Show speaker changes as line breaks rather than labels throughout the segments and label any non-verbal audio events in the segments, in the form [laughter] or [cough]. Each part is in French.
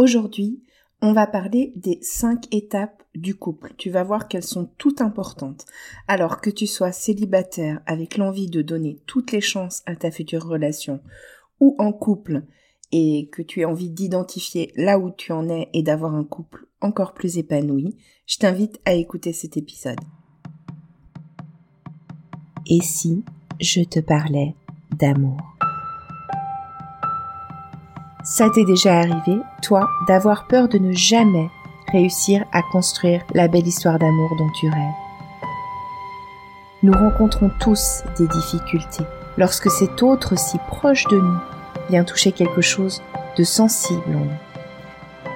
Aujourd'hui, on va parler des cinq étapes du couple. Tu vas voir qu'elles sont toutes importantes. Alors que tu sois célibataire avec l'envie de donner toutes les chances à ta future relation ou en couple et que tu aies envie d'identifier là où tu en es et d'avoir un couple encore plus épanoui, je t'invite à écouter cet épisode. Et si je te parlais d'amour? Ça t'est déjà arrivé, toi, d'avoir peur de ne jamais réussir à construire la belle histoire d'amour dont tu rêves? Nous rencontrons tous des difficultés lorsque cet autre si proche de nous vient toucher quelque chose de sensible en nous.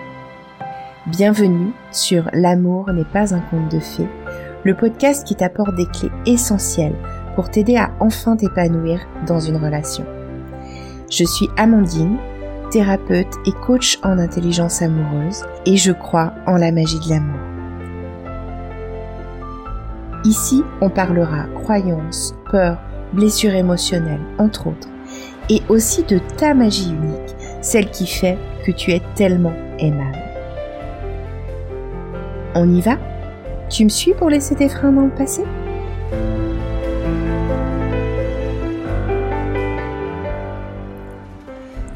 Bienvenue sur L'amour n'est pas un conte de fées, le podcast qui t'apporte des clés essentielles pour t'aider à enfin t'épanouir dans une relation. Je suis Amandine, thérapeute et coach en intelligence amoureuse et je crois en la magie de l'amour. Ici, on parlera croyances, peurs, blessures émotionnelles, entre autres, et aussi de ta magie unique, celle qui fait que tu es tellement aimable. On y va? Tu me suis pour laisser tes freins dans le passé?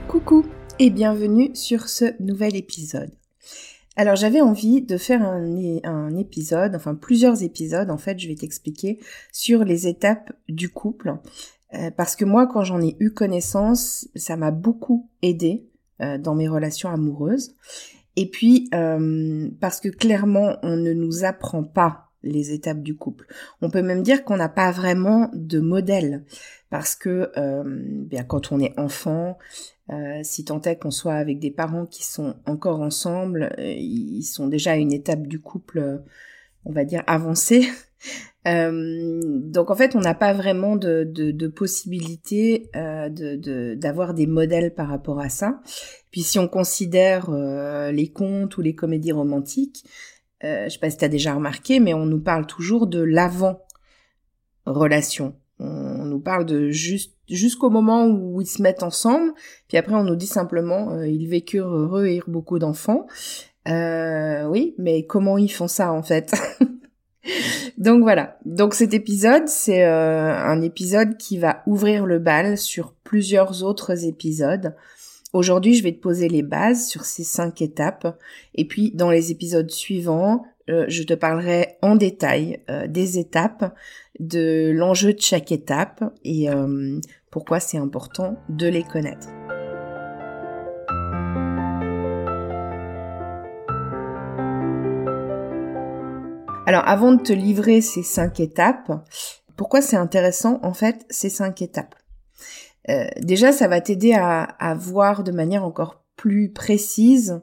Coucou et bienvenue sur ce nouvel épisode. Alors j'avais envie de faire un, épisode, enfin plusieurs épisodes en fait, je vais t'expliquer sur les étapes du couple. Euh, parce que moi quand j'en ai eu connaissance, ça m'a beaucoup aidé euh, dans mes relations amoureuses. Et puis euh, parce que clairement on ne nous apprend pas les étapes du couple. On peut même dire qu'on n'a pas vraiment de modèle parce que bien quand on est enfant, euh, si tant est qu'on soit avec des parents qui sont encore ensemble, euh, ils sont déjà à une étape du couple, on va dire, avancée. [laughs] Euh, donc en fait, on n'a pas vraiment de, de, de possibilité d'avoir des modèles par rapport à ça. Puis si on considère les contes ou les comédies romantiques, je sais pas si tu as déjà remarqué, mais on nous parle toujours de l'avant relation. On nous parle de juste jusqu'au moment où ils se mettent ensemble, puis après on nous dit simplement euh, ils vécurent heureux et eurent beaucoup d'enfants. Euh, oui, mais comment ils font ça en fait? [laughs] Donc voilà. Donc cet épisode, c'est euh, un épisode qui va ouvrir le bal sur plusieurs autres épisodes. Aujourd'hui, je vais te poser les bases sur ces cinq étapes. Et puis, dans les épisodes suivants, euh, je te parlerai en détail euh, des étapes, de l'enjeu de chaque étape et euh, pourquoi c'est important de les connaître. Alors avant de te livrer ces cinq étapes, pourquoi c'est intéressant en fait ces cinq étapes? Déjà ça va t'aider à, voir de manière encore plus précise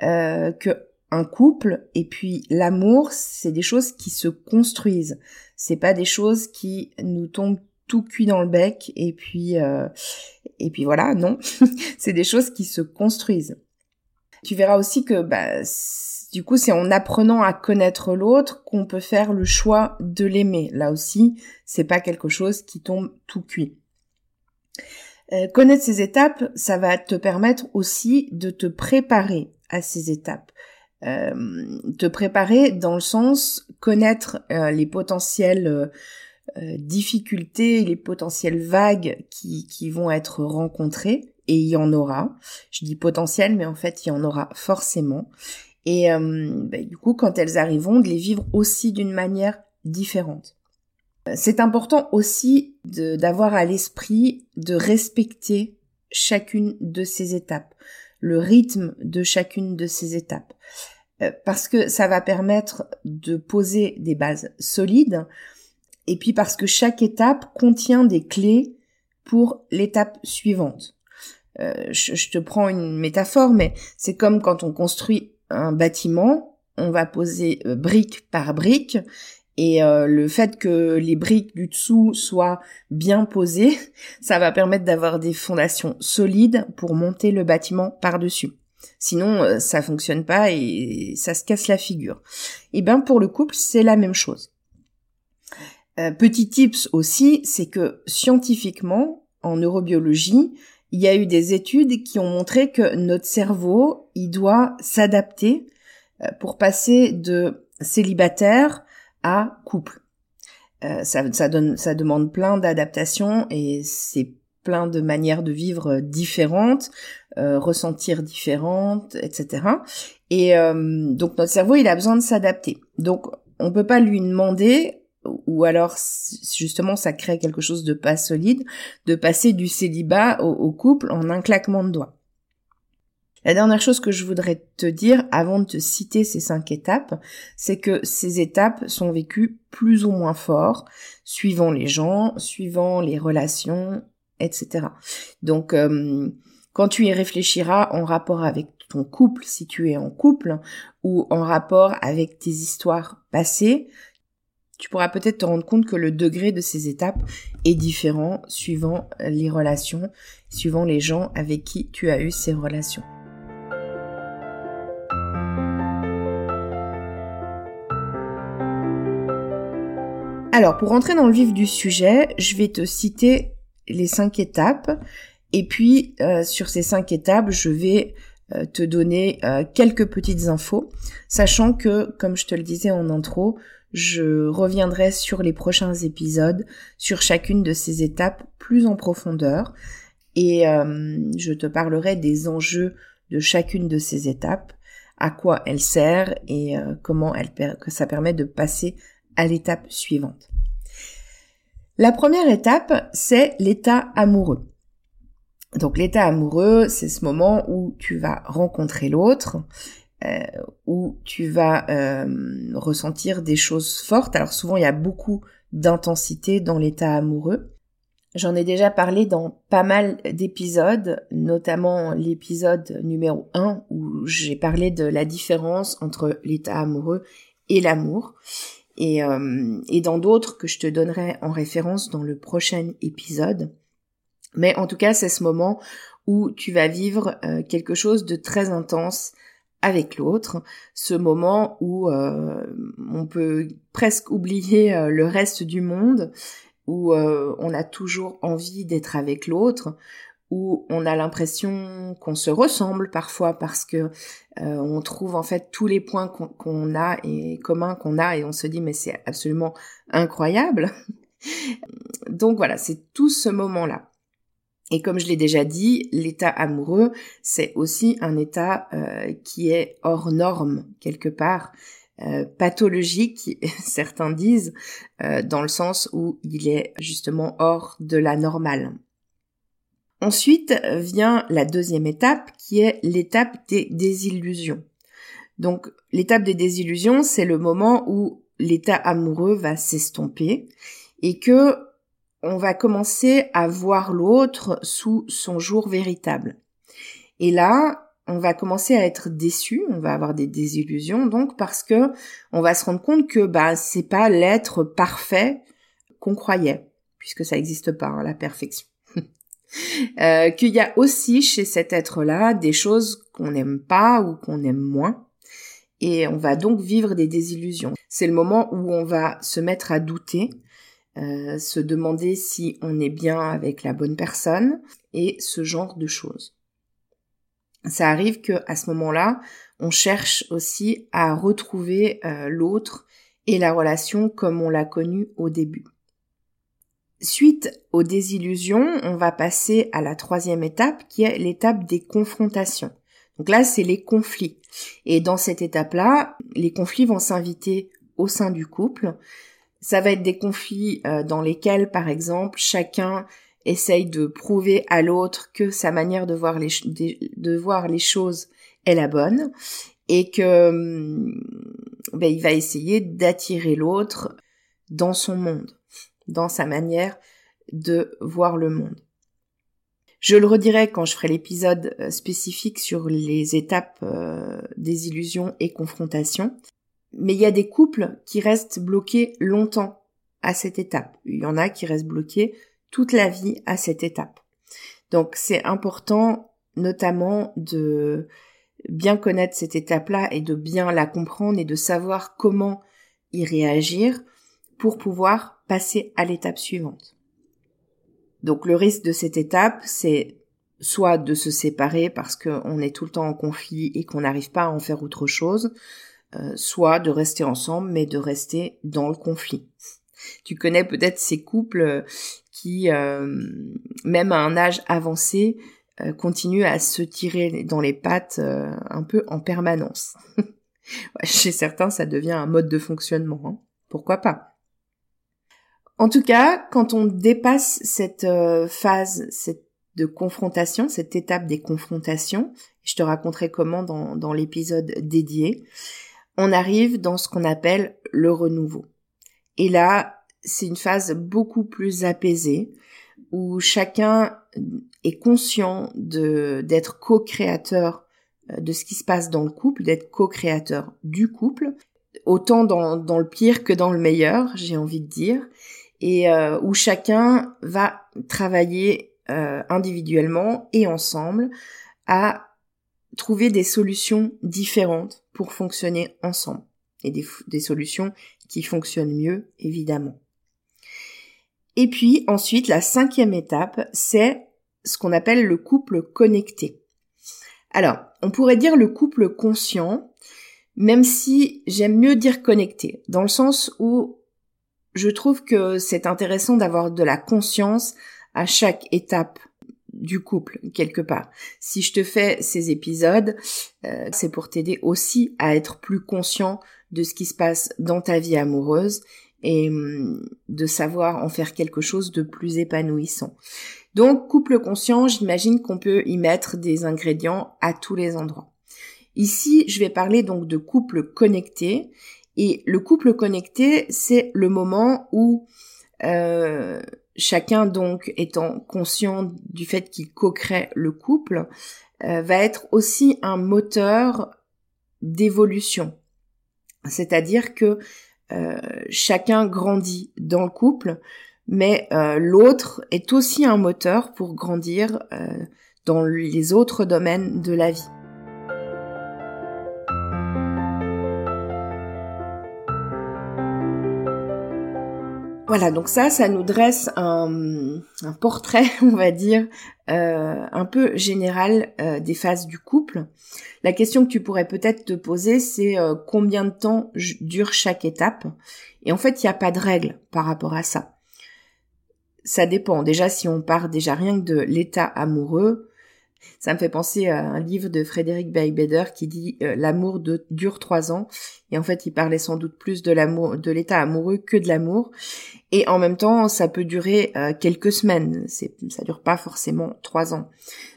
que un couple et puis l'amour, c'est des choses qui se construisent. C'est pas des choses qui nous tombent tout cuit dans le bec et puis euh, et puis voilà, non. [laughs] c'est des choses qui se construisent. Tu verras aussi que bah, du coup, c'est en apprenant à connaître l'autre qu'on peut faire le choix de l'aimer. Là aussi, c'est pas quelque chose qui tombe tout cuit. Euh, connaître ces étapes, ça va te permettre aussi de te préparer à ces étapes. Euh, te préparer dans le sens connaître euh, les potentielles difficultés, les potentielles vagues qui, qui vont être rencontrées, et il y en aura. Je dis potentiel, mais en fait il y en aura forcément. Et bah, du coup, quand elles arriveront, de les vivre aussi d'une manière différente. C'est important aussi d'avoir à l'esprit de respecter chacune de ces étapes, le rythme de chacune de ces étapes. Euh, parce que ça va permettre de poser des bases solides et puis parce que chaque étape contient des clés pour l'étape suivante. Euh, je, te prends une métaphore, mais c'est comme quand on construit un bâtiment, on va poser euh, brique par brique et le fait que les briques du dessous soient bien posées, [laughs] ça va permettre d'avoir des fondations solides pour monter le bâtiment par-dessus. Sinon, euh, ça fonctionne pas et ça se casse la figure. Et ben pour le couple, c'est la même chose. Euh, petit tips aussi, c'est que scientifiquement, en neurobiologie, il y a eu des études qui ont montré que notre cerveau il doit s'adapter euh, pour passer de célibataire à couple. Euh, ça, ça, donne, ça demande plein d'adaptations et c'est plein de manières de vivre différentes, euh, ressentir différentes, etc. Et euh, donc notre cerveau, il a besoin de s'adapter. Donc on peut pas lui demander ou alors justement ça crée quelque chose de pas solide, de passer du célibat au couple en un claquement de doigts. La dernière chose que je voudrais te dire avant de te citer ces cinq étapes, c'est que ces étapes sont vécues plus ou moins fort, suivant les gens, suivant les relations, etc. Donc, euh, quand tu y réfléchiras en rapport avec ton couple, si tu es en couple, ou en rapport avec tes histoires passées, tu pourras peut-être te rendre compte que le degré de ces étapes est différent suivant les relations, suivant les gens avec qui tu as eu ces relations. Alors, pour rentrer dans le vif du sujet, je vais te citer les cinq étapes. Et puis, euh, sur ces cinq étapes, je vais euh, te donner euh, quelques petites infos, sachant que, comme je te le disais en intro, je reviendrai sur les prochains épisodes, sur chacune de ces étapes plus en profondeur, et je te parlerai des enjeux de chacune de ces étapes, à quoi elle sert et comment elle que ça permet de passer à l'étape suivante. La première étape, c'est l'état amoureux. Donc l'état amoureux, c'est ce moment où tu vas rencontrer l'autre, euh, où tu vas euh, ressentir des choses fortes. Alors souvent, il y a beaucoup d'intensité dans l'état amoureux. J'en ai déjà parlé dans pas mal d'épisodes, notamment l'épisode numéro 1 où j'ai parlé de la différence entre l'état amoureux et l'amour et, euh, et dans d'autres que je te donnerai en référence dans le prochain épisode. Mais en tout cas, c'est ce moment où tu vas vivre euh, quelque chose de très intense avec l'autre, ce moment où euh, on peut presque oublier le reste du monde, où on a toujours envie d'être avec l'autre, où on a l'impression qu'on se ressemble parfois parce que euh, on trouve en fait tous les points qu'on a et communs qu'on a et on se dit mais c'est absolument incroyable. [laughs] Donc voilà, c'est tout ce moment-là. Et comme je l'ai déjà dit, l'état amoureux, c'est aussi un état euh, qui est hors norme quelque part, euh, pathologique, [laughs] certains disent, dans le sens où il est justement hors de la normale. Ensuite vient la deuxième étape qui est l'étape des désillusions. Donc l'étape des désillusions, c'est le moment où l'état amoureux va s'estomper et que on va commencer à voir l'autre sous son jour véritable. Et là, on va commencer à être déçu, on va avoir des désillusions donc parce que on va se rendre compte que bah c'est pas l'être parfait qu'on croyait puisque ça n'existe pas hein, la perfection. [laughs] Euh, qu'il y a aussi chez cet être-là des choses qu'on n'aime pas ou qu'on aime moins. Et on va donc vivre des désillusions. C'est le moment où on va se mettre à douter, euh, se demander si on est bien avec la bonne personne et ce genre de choses. Ça arrive que à ce moment-là, on cherche aussi à retrouver euh, l'autre et la relation comme on l'a connue au début. Suite aux désillusions, on va passer à la troisième étape qui est l'étape des confrontations. Donc là, c'est les conflits. Et dans cette étape-là, les conflits vont s'inviter au sein du couple. Ça va être des conflits euh, dans lesquels, par exemple, chacun essaye de prouver à l'autre que sa manière de voir les, choses est la bonne et que hum, ben, il va essayer d'attirer l'autre dans son monde dans sa manière de voir le monde. Je le redirai quand je ferai l'épisode euh, spécifique sur les étapes euh, des illusions et confrontations. Mais il y a des couples qui restent bloqués longtemps à cette étape. Il y en a qui restent bloqués toute la vie à cette étape. Donc c'est important notamment de bien connaître cette étape-là et de bien la comprendre et de savoir comment y réagir pour pouvoir passer à l'étape suivante. Donc le risque de cette étape, c'est soit de se séparer parce qu'on est tout le temps en conflit et qu'on n'arrive pas à en faire autre chose, euh, soit de rester ensemble mais de rester dans le conflit. Tu connais peut-être ces couples qui, même à un âge avancé, continuent à se tirer dans les pattes un peu en permanence. [laughs] Chez certains, ça devient un mode de fonctionnement. Hein. Pourquoi pas? En tout cas, quand on dépasse cette euh, phase de confrontation, cette étape des confrontations, je te raconterai comment dans, dans l'épisode dédié, on arrive dans ce qu'on appelle le renouveau. Et là, c'est une phase beaucoup plus apaisée, où chacun est conscient d'être co-créateur euh, de ce qui se passe dans le couple, d'être co-créateur du couple, autant dans, dans, le pire que dans le meilleur, j'ai envie de dire, et euh, où chacun va travailler euh, individuellement et ensemble à trouver des solutions différentes pour fonctionner ensemble, et des, des solutions qui fonctionnent mieux, évidemment. Et puis ensuite, la cinquième étape, c'est ce qu'on appelle le couple connecté. Alors, on pourrait dire le couple conscient, même si j'aime mieux dire connecté, dans le sens où je trouve que c'est intéressant d'avoir de la conscience à chaque étape du couple, quelque part. Si je te fais ces épisodes, euh, c'est pour t'aider aussi à être plus conscient de ce qui se passe dans ta vie amoureuse et hum, de savoir en faire quelque chose de plus épanouissant. Donc, couple conscient, j'imagine qu'on peut y mettre des ingrédients à tous les endroits. Ici, je vais parler donc de couple connecté. Et le couple connecté, c'est le moment où euh, chacun donc étant conscient du fait qu'il co-crée le couple, euh, va être aussi un moteur d'évolution. C'est-à-dire que euh, chacun grandit dans le couple, mais l'autre est aussi un moteur pour grandir dans les autres domaines de la vie. Voilà, donc ça, ça nous dresse un, portrait, [laughs] on va dire, euh, un peu général des phases du couple. La question que tu pourrais peut-être te poser, c'est combien de temps dure chaque étape? Et en fait, il n'y a pas de règle par rapport à ça ça dépend. Déjà, si on part déjà rien que de l'état amoureux, ça me fait penser à un livre de Frédéric Beigbeder qui dit euh, l'amour dure trois ans. Et en fait, il parlait sans doute plus de l'amour, de l'état amoureux que de l'amour. Et en même temps, ça peut durer euh, quelques semaines. C'est, ça dure pas forcément trois ans.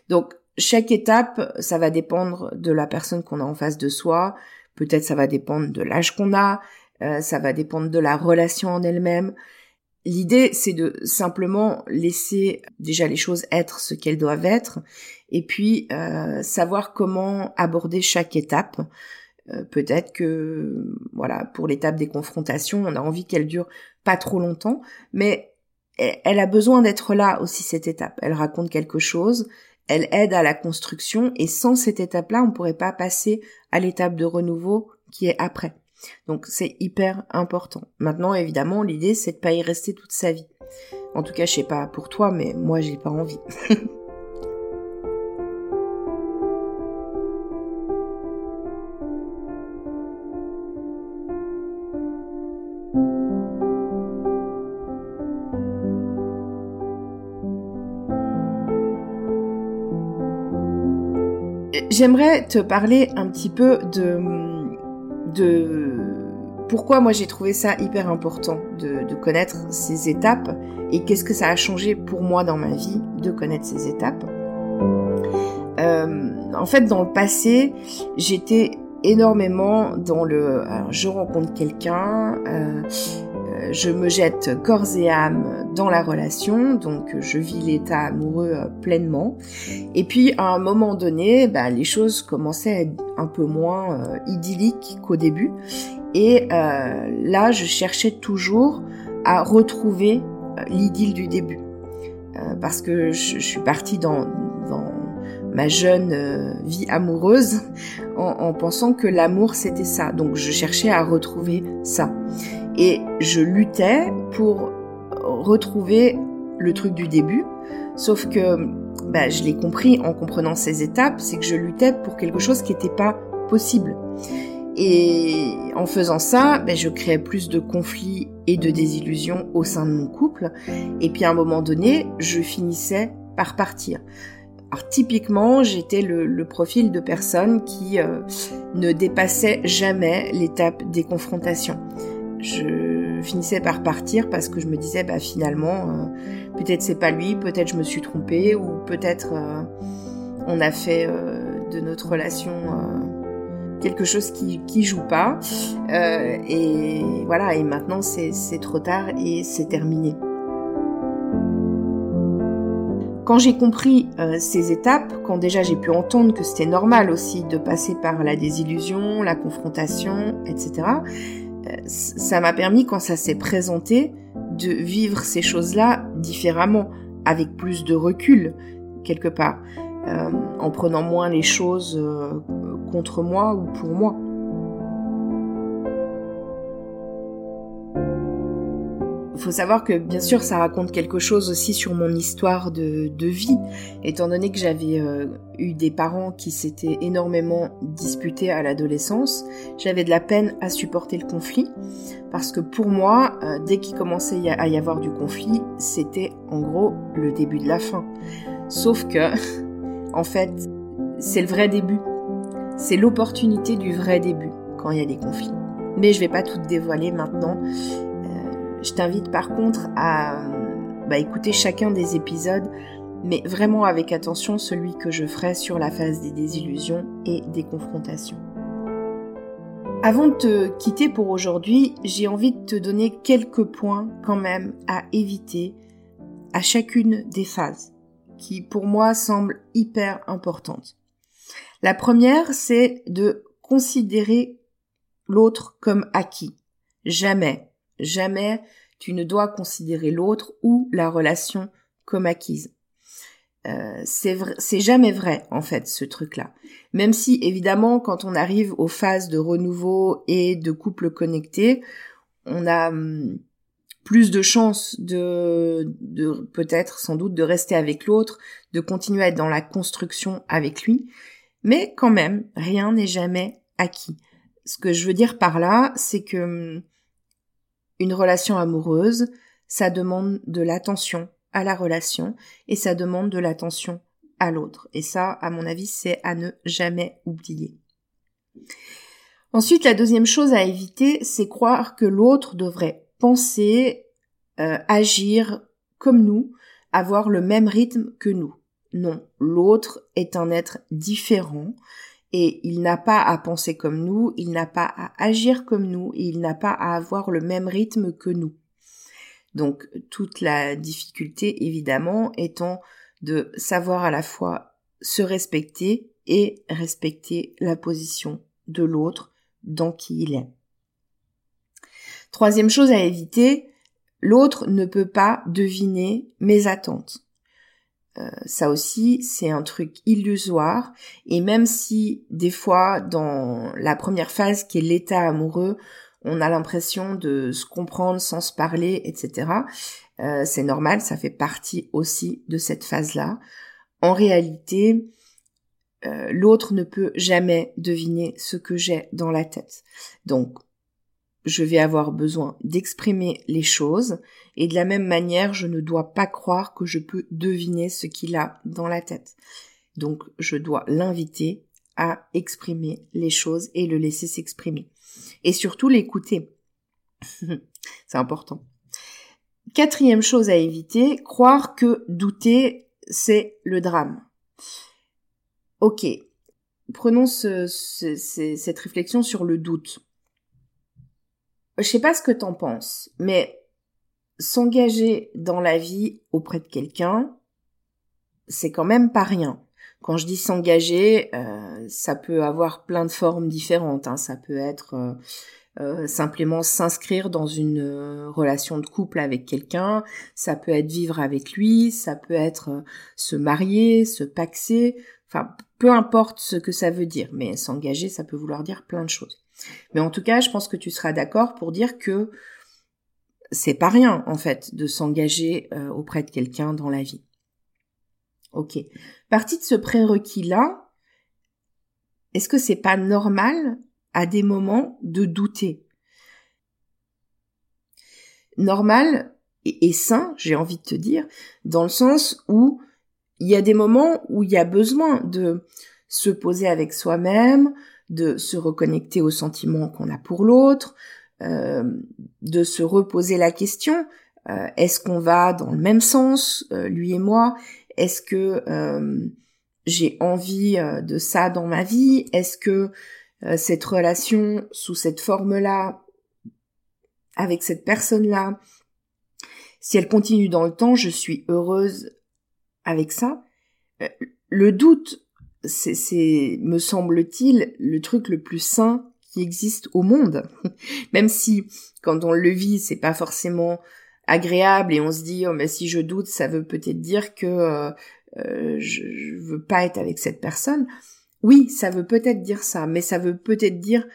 Donc, chaque étape, ça va dépendre de la personne qu'on a en face de soi. Peut-être ça va dépendre de l'âge qu'on a. Euh, ça va dépendre de la relation en elle-même. L'idée, c'est de simplement laisser déjà les choses être ce qu'elles doivent être, et puis euh, savoir comment aborder chaque étape. Euh, peut-être que, voilà, pour l'étape des confrontations, on a envie qu'elle dure pas trop longtemps, mais elle a besoin d'être là aussi cette étape. Elle raconte quelque chose, elle aide à la construction, et sans cette étape-là, on ne pourrait pas passer à l'étape de renouveau qui est après. Donc c'est hyper important. Maintenant, évidemment, l'idée c'est de pas y rester toute sa vie. En tout cas, je sais pas pour toi, mais moi j'ai pas envie. [laughs] J'aimerais te parler un petit peu de pourquoi moi j'ai trouvé ça hyper important de, connaître ces étapes et qu'est-ce que ça a changé pour moi dans ma vie de connaître ces étapes. Euh, en fait, dans le passé, j'étais énormément dans le je rencontre quelqu'un, euh, je me jette corps et âme dans la relation, donc je vis l'état amoureux euh, pleinement. Et puis à un moment donné, bah, les choses commençaient à être un peu moins euh, idylliques qu'au début. Et là, je cherchais toujours à retrouver l'idylle du début. parce que je, suis partie dans, ma jeune vie amoureuse en pensant que l'amour c'était ça. Donc je cherchais à retrouver ça. Et je luttais pour retrouver le truc du début, sauf que bah, je l'ai compris en comprenant ces étapes, c'est que je luttais pour quelque chose qui n'était pas possible. Et en faisant ça, bah, je créais plus de conflits et de désillusions au sein de mon couple. Et puis à un moment donné, je finissais par partir. Alors typiquement, j'étais le, profil de personne qui euh, ne dépassait jamais l'étape des confrontations. Je finissais par partir parce que je me disais bah finalement euh, peut-être c'est pas lui, peut-être je me suis trompée ou peut-être euh, on a fait de notre relation quelque chose qui qui joue pas et voilà et maintenant c'est trop tard et c'est terminé. Quand j'ai compris euh, ces étapes, quand déjà j'ai pu entendre que c'était normal aussi de passer par la désillusion, la confrontation, etc., euh, ça m'a permis, quand ça s'est présenté, de vivre ces choses-là différemment, avec plus de recul, quelque part, euh, en prenant moins les choses contre moi ou pour moi. Faut savoir que bien sûr ça raconte quelque chose aussi sur mon histoire de, vie, étant donné que j'avais euh, eu des parents qui s'étaient énormément disputés à l'adolescence, j'avais de la peine à supporter le conflit, parce que pour moi, euh, dès qu'il commençait à y avoir du conflit, c'était en gros le début de la fin. Sauf que, [laughs] en fait, c'est le vrai début. C'est l'opportunité du vrai début quand il y a des conflits. Mais je vais pas tout dévoiler maintenant. Je t'invite par contre à bah, écouter chacun des épisodes, mais vraiment avec attention celui que je ferai sur la phase des désillusions et des confrontations. Avant de te quitter pour aujourd'hui, j'ai envie de te donner quelques points quand même à éviter à chacune des phases, qui pour moi semblent hyper importantes. La première, c'est de considérer l'autre comme acquis. Jamais, Jamais tu ne dois considérer l'autre ou la relation comme acquise. Euh, c'est jamais vrai en fait ce truc-là. Même si évidemment quand on arrive aux phases de renouveau et de couple connecté, on a hum, plus de chances de, de peut-être sans doute de rester avec l'autre, de continuer à être dans la construction avec lui, mais quand même rien n'est jamais acquis. Ce que je veux dire par là, c'est que hum, une relation amoureuse, ça demande de l'attention à la relation et ça demande de l'attention à l'autre. Et ça, à mon avis, c'est à ne jamais oublier. Ensuite, la deuxième chose à éviter, c'est croire que l'autre devrait penser, euh, agir comme nous, avoir le même rythme que nous. Non, l'autre est un être différent et il n'a pas à penser comme nous, il n'a pas à agir comme nous, et il n'a pas à avoir le même rythme que nous. Donc toute la difficulté évidemment étant de savoir à la fois se respecter et respecter la position de l'autre dans qui il est. Troisième chose à éviter, l'autre ne peut pas deviner mes attentes. Euh, ça aussi, c'est un truc illusoire. Et même si des fois, dans la première phase qui est l'état amoureux, on a l'impression de se comprendre sans se parler, etc. Euh, c'est normal, ça fait partie aussi de cette phase-là. En réalité, euh, l'autre ne peut jamais deviner ce que j'ai dans la tête. Donc, je vais avoir besoin d'exprimer les choses et de la même manière, je ne dois pas croire que je peux deviner ce qu'il a dans la tête. Donc, je dois l'inviter à exprimer les choses et le laisser s'exprimer. Et surtout l'écouter. [laughs] C'est important. Quatrième chose à éviter, croire que douter, c'est le drame. Ok, prenons cette réflexion sur le doute je sais pas ce que t'en penses, mais s'engager dans la vie auprès de quelqu'un, c'est quand même pas rien. Quand je dis s'engager, euh, ça peut avoir plein de formes différentes. Hein. Ça peut être euh, euh, simplement s'inscrire dans une relation de couple avec quelqu'un, ça peut être vivre avec lui, ça peut être se marier, se paxer, enfin peu importe ce que ça veut dire, mais s'engager, ça peut vouloir dire plein de choses. Mais en tout cas, je pense que tu seras d'accord pour dire que c'est pas rien, en fait, de s'engager euh, auprès de quelqu'un dans la vie. Ok. Partie de ce prérequis-là, est-ce que c'est pas normal à des moments de douter? Normal et, et sain, j'ai envie de te dire, dans le sens où il y a des moments où il y a besoin de se poser avec soi-même, de se reconnecter aux sentiments qu'on a pour l'autre, euh, de se reposer la question euh, est-ce qu'on va dans le même sens, euh, lui et moi? Est-ce que j'ai envie de ça dans ma vie? Est-ce que cette relation sous cette forme-là, avec cette personne-là, si elle continue dans le temps, je suis heureuse avec ça? Le doute c'est, me semble-t-il, le truc le plus sain qui existe au monde. [laughs] Même si, quand on le vit, c'est pas forcément agréable et on se dit, oh, mais si je doute, ça veut peut-être dire que euh, euh, je, je veux pas être avec cette personne. Oui, ça veut peut-être dire ça, mais ça veut peut-être dire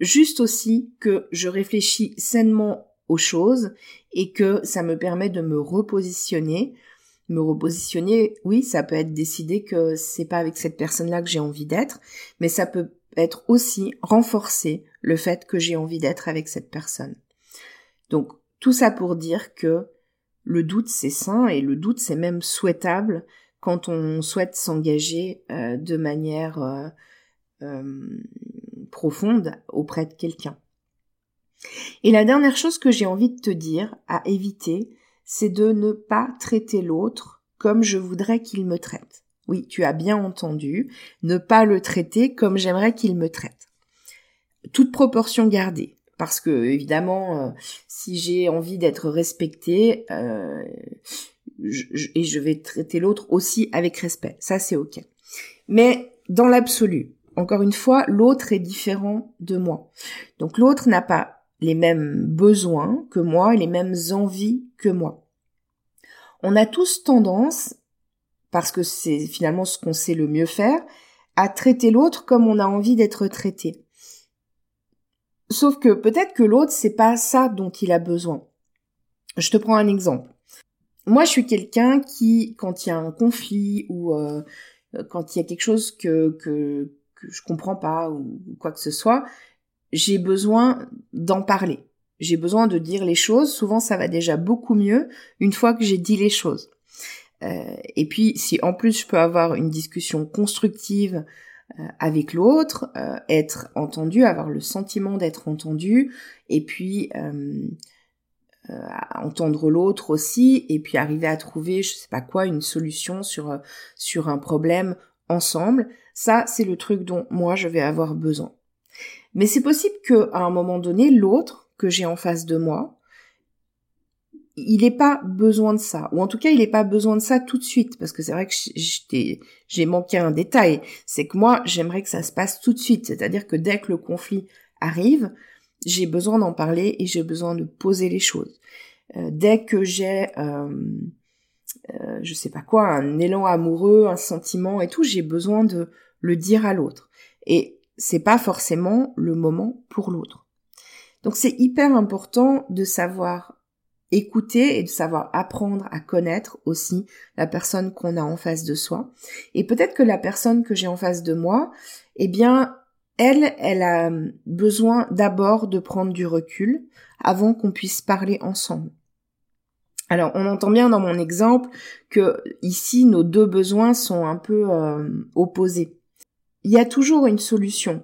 juste aussi que je réfléchis sainement aux choses et que ça me permet de me repositionner me repositionner, oui, ça peut être décider que c'est pas avec cette personne-là que j'ai envie d'être, mais ça peut être aussi renforcer le fait que j'ai envie d'être avec cette personne. Donc, tout ça pour dire que le doute c'est sain et le doute c'est même souhaitable quand on souhaite s'engager euh, de manière euh, euh, profonde auprès de quelqu'un. Et la dernière chose que j'ai envie de te dire à éviter, c'est de ne pas traiter l'autre comme je voudrais qu'il me traite. Oui, tu as bien entendu, ne pas le traiter comme j'aimerais qu'il me traite. Toute proportion gardée, parce que évidemment, euh, si j'ai envie d'être respectée, euh, et je vais traiter l'autre aussi avec respect, ça c'est ok. Mais dans l'absolu, encore une fois, l'autre est différent de moi. Donc l'autre n'a pas les mêmes besoins que moi et les mêmes envies que moi. On a tous tendance, parce que c'est finalement ce qu'on sait le mieux faire, à traiter l'autre comme on a envie d'être traité. Sauf que peut-être que l'autre c'est pas ça dont il a besoin. Je te prends un exemple. Moi, je suis quelqu'un qui, quand il y a un conflit ou euh, quand il y a quelque chose que, que que je comprends pas ou quoi que ce soit, j'ai besoin d'en parler. J'ai besoin de dire les choses. Souvent, ça va déjà beaucoup mieux une fois que j'ai dit les choses. Euh, et puis, si en plus je peux avoir une discussion constructive euh, avec l'autre, euh, être entendu, avoir le sentiment d'être entendu, et puis entendre l'autre aussi, et puis arriver à trouver, je sais pas quoi, une solution sur sur un problème ensemble. Ça, c'est le truc dont moi je vais avoir besoin. Mais c'est possible que à un moment donné, l'autre que j'ai en face de moi, il n'ait pas besoin de ça, ou en tout cas il n'ait pas besoin de ça tout de suite, parce que c'est vrai que j'ai manqué un détail, c'est que moi j'aimerais que ça se passe tout de suite, c'est-à-dire que dès que le conflit arrive, j'ai besoin d'en parler et j'ai besoin de poser les choses. Euh, dès que j'ai, euh, euh, je sais pas quoi, un élan amoureux, un sentiment et tout, j'ai besoin de le dire à l'autre. Et c'est pas forcément le moment pour l'autre. Donc c'est hyper important de savoir écouter et de savoir apprendre à connaître aussi la personne qu'on a en face de soi. Et peut-être que la personne que j'ai en face de moi, eh bien, elle, elle a besoin d'abord de prendre du recul avant qu'on puisse parler ensemble. Alors, on entend bien dans mon exemple que ici, nos deux besoins sont un peu euh, opposés il y a toujours une solution.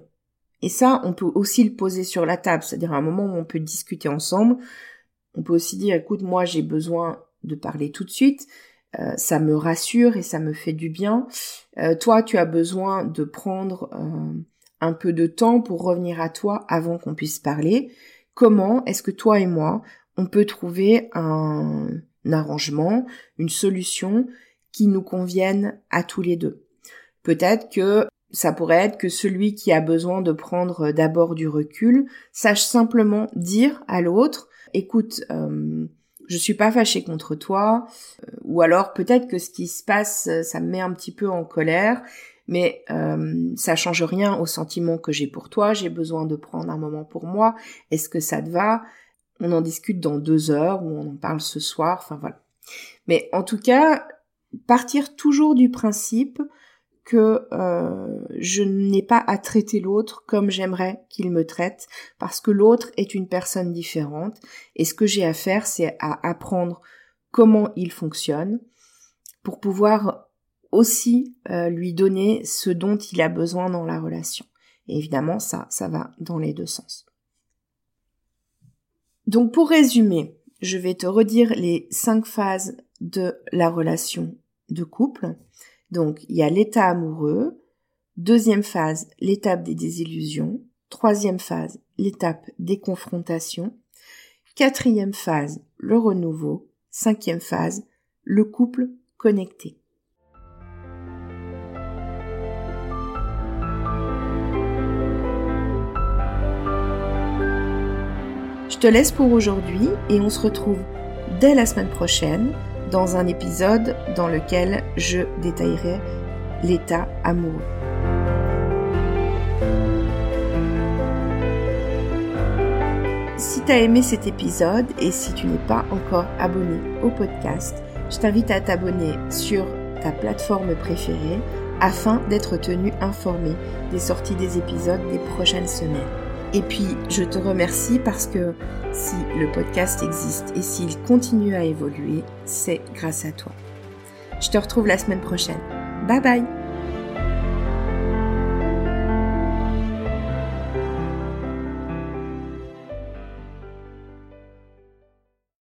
Et ça, on peut aussi le poser sur la table, c'est-à-dire à un moment où on peut discuter ensemble. On peut aussi dire, écoute, moi j'ai besoin de parler tout de suite, euh, ça me rassure et ça me fait du bien. Euh, toi, tu as besoin de prendre euh, un peu de temps pour revenir à toi avant qu'on puisse parler. Comment est-ce que toi et moi, on peut trouver un arrangement, une solution qui nous convienne à tous les deux? Peut-être que ça pourrait être que celui qui a besoin de prendre d'abord du recul sache simplement dire à l'autre écoute euh, je suis pas fâché contre toi euh, ou alors peut-être que ce qui se passe ça me met un petit peu en colère mais euh, ça change rien au sentiment que j'ai pour toi j'ai besoin de prendre un moment pour moi est-ce que ça te va? On en discute dans deux heures ou on en parle ce soir enfin voilà. Mais en tout cas partir toujours du principe que euh, je n'ai pas à traiter l'autre comme j'aimerais qu'il me traite, parce que l'autre est une personne différente, et ce que j'ai à faire, c'est à apprendre comment il fonctionne, pour pouvoir aussi euh, lui donner ce dont il a besoin dans la relation. Et évidemment, ça, ça va dans les deux sens. Donc pour résumer, je vais te redire les cinq phases de la relation de couple. Donc, il y a l'état amoureux. Deuxième phase, l'étape des désillusions. Troisième phase, l'étape des confrontations. Quatrième phase, le renouveau. Cinquième phase, le couple connecté. Je te laisse pour aujourd'hui et on se retrouve dès la semaine prochaine dans un épisode dans lequel je détaillerai l'état amoureux. Si tu as aimé cet épisode et si tu n'es pas encore abonné au podcast, je t'invite à t'abonner sur ta plateforme préférée afin d'être tenu informé des sorties des épisodes des prochaines semaines. Et puis, je te remercie parce que si le podcast existe et s'il continue à évoluer, c'est grâce à toi. Je te retrouve la semaine prochaine. Bye bye